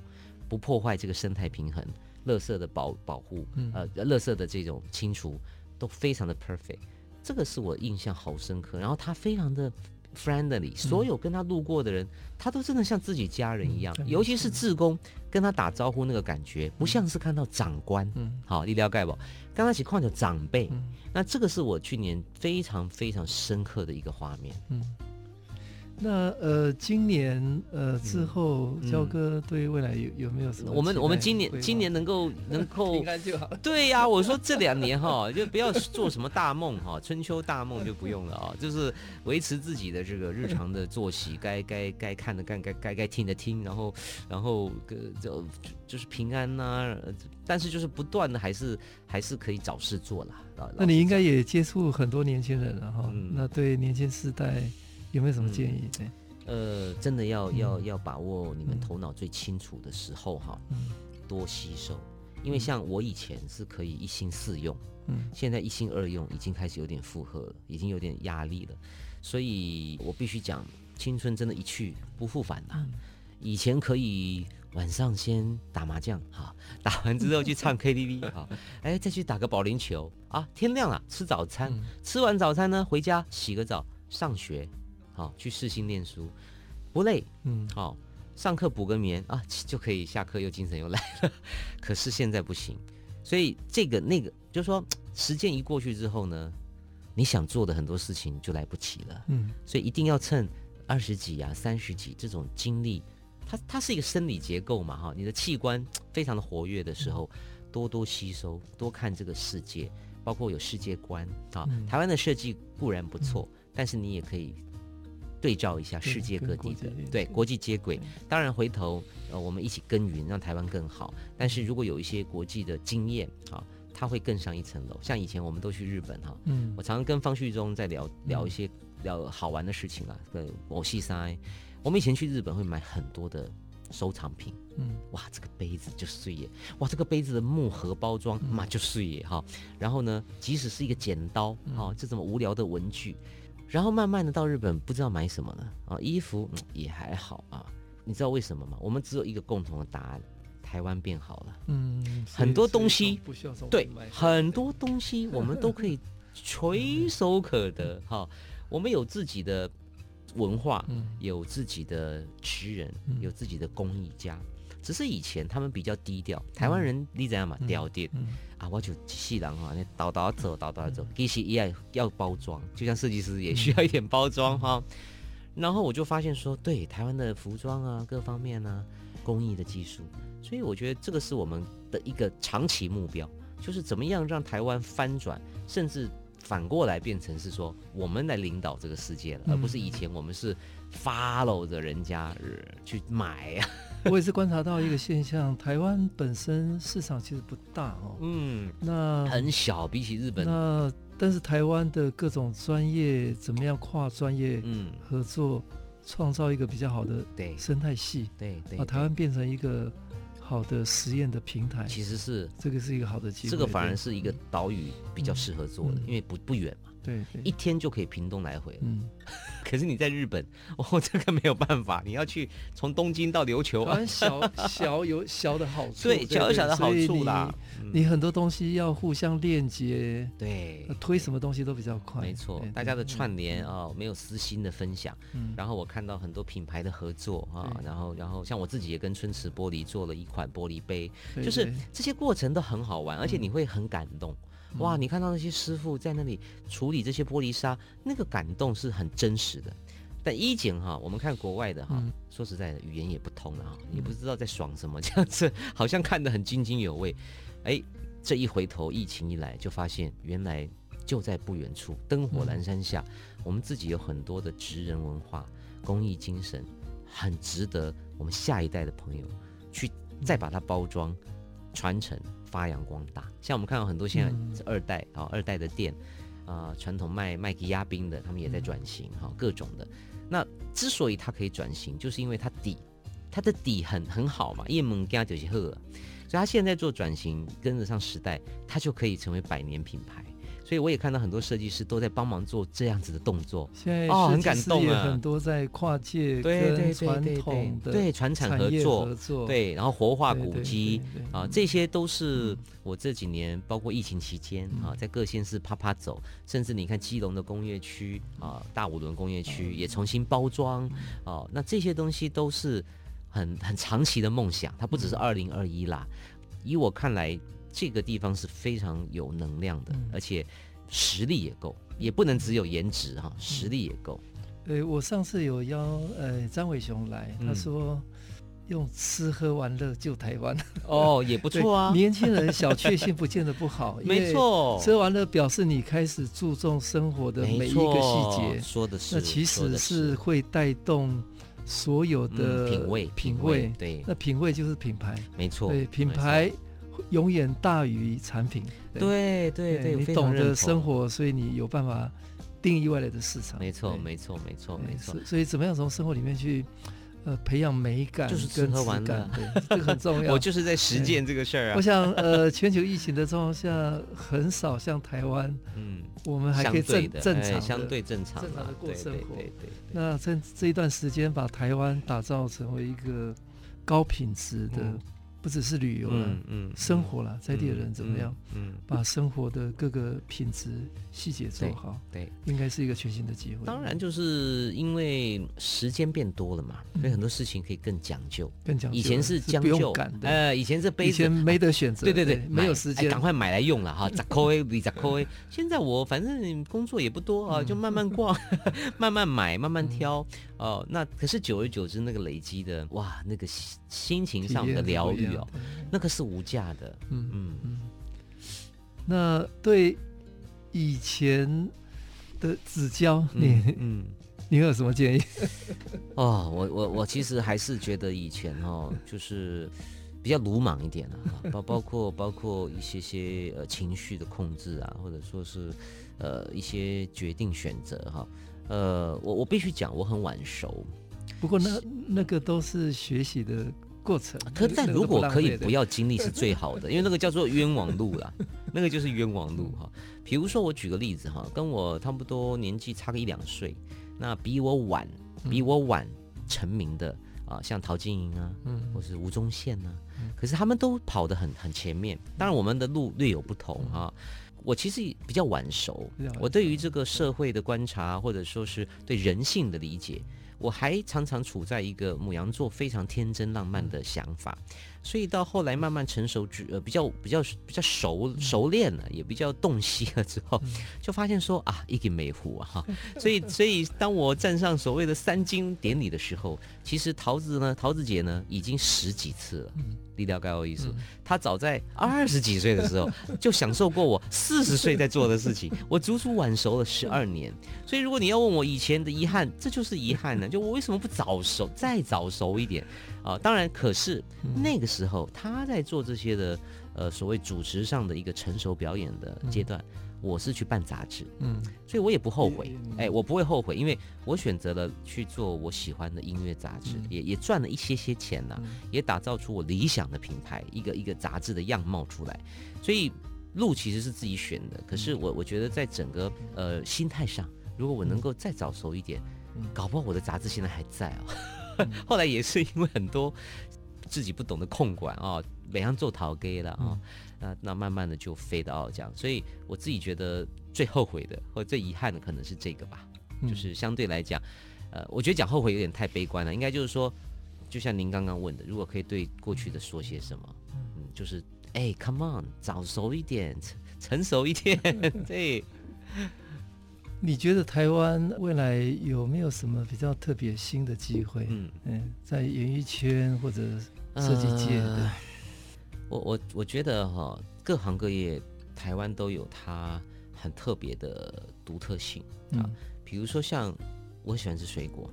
不破坏这个生态平衡。垃圾的保保护，呃，垃圾的这种清除都非常的 perfect，这个是我印象好深刻。然后他非常的 friendly，所有跟他路过的人，他都真的像自己家人一样。尤其是志工跟他打招呼那个感觉，不像是看到长官。嗯，好，你了解不？刚刚一起看到长辈，那这个是我去年非常非常深刻的一个画面。嗯。那呃，今年呃之后，焦哥对未来有有没有什么？我们我们今年今年能够能够 平安就好。对呀，我说这两年哈，就不要做什么大梦哈，春秋大梦就不用了啊，就是维持自己的这个日常的作息，该该该看的看，该该该听的听，然后然后个就就是平安呐，但是就是不断的还是还是可以找事做了。那你应该也接触很多年轻人了哈，那对年轻世代。有没有什么建议？对，呃，真的要要要把握你们头脑最清楚的时候哈，多吸收。因为像我以前是可以一心四用，嗯，现在一心二用已经开始有点负荷了，已经有点压力了。所以我必须讲，青春真的一去不复返了。以前可以晚上先打麻将，哈，打完之后去唱 KTV，哈，哎，再去打个保龄球啊。天亮了吃早餐，吃完早餐呢回家洗个澡上学。好，去试心念书，不累，嗯，好，上课补个眠啊，就可以下课又精神又来了。可是现在不行，所以这个那个，就是说时间一过去之后呢，你想做的很多事情就来不及了，嗯，所以一定要趁二十几啊、三十几这种精力，它它是一个生理结构嘛，哈，你的器官非常的活跃的时候，多多吸收，多看这个世界，包括有世界观啊。台湾的设计固然不错，但是你也可以。对照一下世界各地的，对国际接轨。当然回头呃，我们一起耕耘，让台湾更好。但是如果有一些国际的经验啊，它会更上一层楼。像以前我们都去日本哈，嗯，我常常跟方旭中在聊聊一些聊好玩的事情啊。呃，我西塞，我们以前去日本会买很多的收藏品，嗯，哇，这个杯子就碎耶，哇，这个杯子的木盒包装嘛就碎耶哈。然后呢，即使是一个剪刀，哈，这种无聊的文具。然后慢慢的到日本，不知道买什么了啊，衣服也还好啊，你知道为什么吗？我们只有一个共同的答案，台湾变好了，嗯，很多东西对，很多东西我们都可以垂手可得 哈，我们有自己的文化，有自己的职人，有自己的工艺家。只是以前他们比较低调，台湾人你知道吗？低调啊，我就细人哈，那倒倒走，倒倒走，其实也要包装，就像设计师也需要一点包装哈。然后我就发现说，对台湾的服装啊，各方面啊，工艺的技术，所以我觉得这个是我们的一个长期目标，就是怎么样让台湾翻转，甚至反过来变成是说我们来领导这个世界了，嗯、而不是以前我们是 follow 着人家去买呀。我也是观察到一个现象，台湾本身市场其实不大哦，嗯，那很小，比起日本。那但是台湾的各种专业怎么样跨专业嗯。合作，创造一个比较好的对。生态系，对对，把台湾变成一个好的实验的平台，其实是。这个是一个好的机会，这个反而是一个岛屿比较适合做的，嗯、因为不不远嘛。对，对，一天就可以屏东来回了。嗯，可是你在日本，哦，这个没有办法，你要去从东京到琉球，小 小有小的好处，对，小有小的好处啦。你很多东西要互相链接，对，推什么东西都比较快。没错，大家的串联啊，没有私心的分享。嗯，然后我看到很多品牌的合作啊，然后然后像我自己也跟春池玻璃做了一款玻璃杯，就是这些过程都很好玩，而且你会很感动。哇，你看到那些师傅在那里处理这些玻璃沙，那个感动是很真实的。但一景哈，我们看国外的哈，嗯、说实在的，语言也不通了哈，也不知道在爽什么，这样子 好像看得很津津有味。哎，这一回头，疫情一来，就发现原来就在不远处，灯火阑珊下，嗯、我们自己有很多的职人文化、公益精神，很值得我们下一代的朋友去再把它包装、传承。发扬光大，像我们看到很多现在二代啊，嗯、二代的店啊，传统卖卖给鸭冰的，他们也在转型哈，各种的。那之所以它可以转型，就是因为它底，它的底很很好嘛，叶门家就是赫，所以它现在做转型，跟得上时代，它就可以成为百年品牌。所以我也看到很多设计师都在帮忙做这样子的动作，现在哦，很感动啊，很多在跨界跟传统的对传产合作，合作对，然后活化古迹啊，这些都是我这几年包括疫情期间啊，在各县市啪啪走，甚至你看基隆的工业区啊，大五轮工业区也重新包装啊，那这些东西都是很很长期的梦想，它不只是二零二一啦，以我看来。这个地方是非常有能量的，而且实力也够，也不能只有颜值哈，实力也够。呃，我上次有邀呃张伟雄来，他说用吃喝玩乐救台湾，哦，也不错啊。年轻人小确幸不见得不好，没错，吃喝玩乐表示你开始注重生活的每一个细节，说的是，那其实是。会带动所有的品味，品味，对，那品味就是品牌，没错，对，品牌。永远大于产品。对对对，你懂得生活，所以你有办法定义未来的市场。没错没错没错没错。所以怎么样从生活里面去呃培养美感，就是吃喝玩乐，对，这个很重要。我就是在实践这个事儿啊。我想呃，全球疫情的状况下，很少像台湾，嗯，我们还可以正正常相对正常正常的过生活。对对对。那这这一段时间，把台湾打造成为一个高品质的。不只是旅游了，嗯，嗯生活了，在地的人怎么样？嗯，嗯把生活的各个品质细节做好，对，对应该是一个全新的机会。当然，就是因为时间变多了嘛，嗯、所以很多事情可以更讲究，更讲究。以前是将就，呃，以前是杯子以前没得选择，对对对，对没有时间，赶、哎、快买来用了哈。现在我反正工作也不多啊，就慢慢逛，慢慢买，慢慢挑。嗯哦，那可是久而久之，那个累积的哇，那个心情上的疗愈哦，那个是无价的。嗯嗯嗯。那对以前的子娇，你嗯，你有什么建议？哦，我我我其实还是觉得以前哦，就是比较鲁莽一点啊，包包括包括一些些呃情绪的控制啊，或者说是呃一些决定选择哈。呃，我我必须讲，我很晚熟。不过那那个都是学习的过程。可但如果可以不要经历是最好的，因为那个叫做冤枉路啦，那个就是冤枉路哈。比如说我举个例子哈，跟我差不多年纪差个一两岁，那比我晚比我晚成名的啊，像陶晶莹啊，嗯，或是吴宗宪啊，可是他们都跑得很很前面。当然我们的路略有不同啊。我其实比较晚熟，我对于这个社会的观察，或者说是对人性的理解，我还常常处在一个母羊座非常天真浪漫的想法。所以到后来慢慢成熟之呃比较比较比较熟熟练了，也比较洞悉了之后，就发现说啊，一个美湖啊哈，所以所以当我站上所谓的三金典礼的时候，其实桃子呢，桃子姐呢已经十几次了。低调盖我意思，他早在二十几岁的时候 就享受过我四十岁在做的事情，我足足晚熟了十二年。所以如果你要问我以前的遗憾，这就是遗憾呢，就我为什么不早熟，再早熟一点啊？当然，可是那个时候他在做这些的呃所谓主持上的一个成熟表演的阶段。我是去办杂志，嗯，所以我也不后悔，哎、欸，我不会后悔，因为我选择了去做我喜欢的音乐杂志，嗯、也也赚了一些些钱呐、啊，嗯、也打造出我理想的品牌，一个一个杂志的样貌出来。所以路其实是自己选的，可是我我觉得在整个呃心态上，如果我能够再早熟一点，搞不好我的杂志现在还在哦。嗯、后来也是因为很多自己不懂得控管啊，每样做陶给了啊。嗯那那慢慢的就飞到这样，所以我自己觉得最后悔的或者最遗憾的可能是这个吧，嗯、就是相对来讲，呃，我觉得讲后悔有点太悲观了，应该就是说，就像您刚刚问的，如果可以对过去的说些什么，嗯，就是哎，come on，早熟一点，成熟一点，对。你觉得台湾未来有没有什么比较特别新的机会？嗯嗯，在演艺圈或者设计界的？呃我我我觉得哈，各行各业台湾都有它很特别的独特性啊。嗯、比如说像我喜欢吃水果，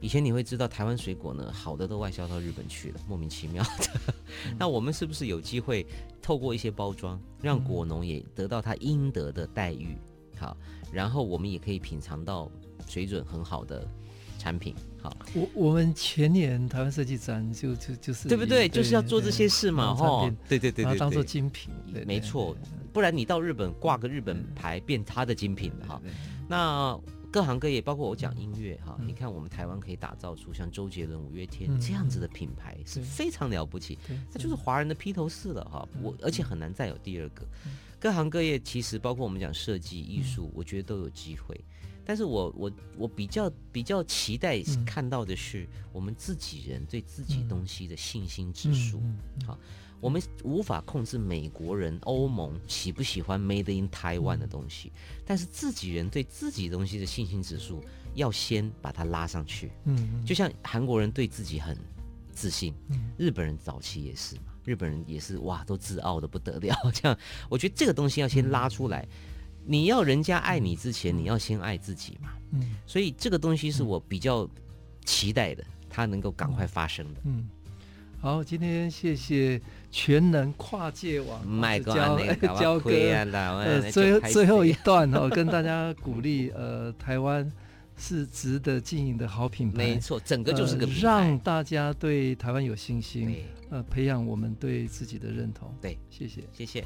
以前你会知道台湾水果呢，好的都外销到日本去了，莫名其妙的。嗯、那我们是不是有机会透过一些包装，让果农也得到他应得的待遇？好，然后我们也可以品尝到水准很好的。产品好，我我们前年台湾设计展就就就是对不对？就是要做这些事嘛，哈，对对对对，当做精品，没错。不然你到日本挂个日本牌，变他的精品哈。那各行各业，包括我讲音乐哈，你看我们台湾可以打造出像周杰伦、五月天这样子的品牌，是非常了不起。那就是华人的披头士了哈，我而且很难再有第二个。各行各业其实包括我们讲设计、艺术，我觉得都有机会。但是我我我比较比较期待看到的是我们自己人对自己东西的信心指数。好，我们无法控制美国人、欧盟喜不喜欢 Made in Taiwan 的东西，但是自己人对自己东西的信心指数要先把它拉上去。嗯，就像韩国人对自己很自信，日本人早期也是嘛，日本人也是哇，都自傲的不得了。这样，我觉得这个东西要先拉出来。你要人家爱你之前，你要先爱自己嘛。嗯，所以这个东西是我比较期待的，它能够赶快发生的。嗯，好，今天谢谢全能跨界网交交 哥，呃，最最后一段哦，跟大家鼓励，呃，台湾是值得经营的好品牌，没错，整个就是个让大家对台湾有信心，呃，培养我们对自己的认同。对，谢谢，谢谢。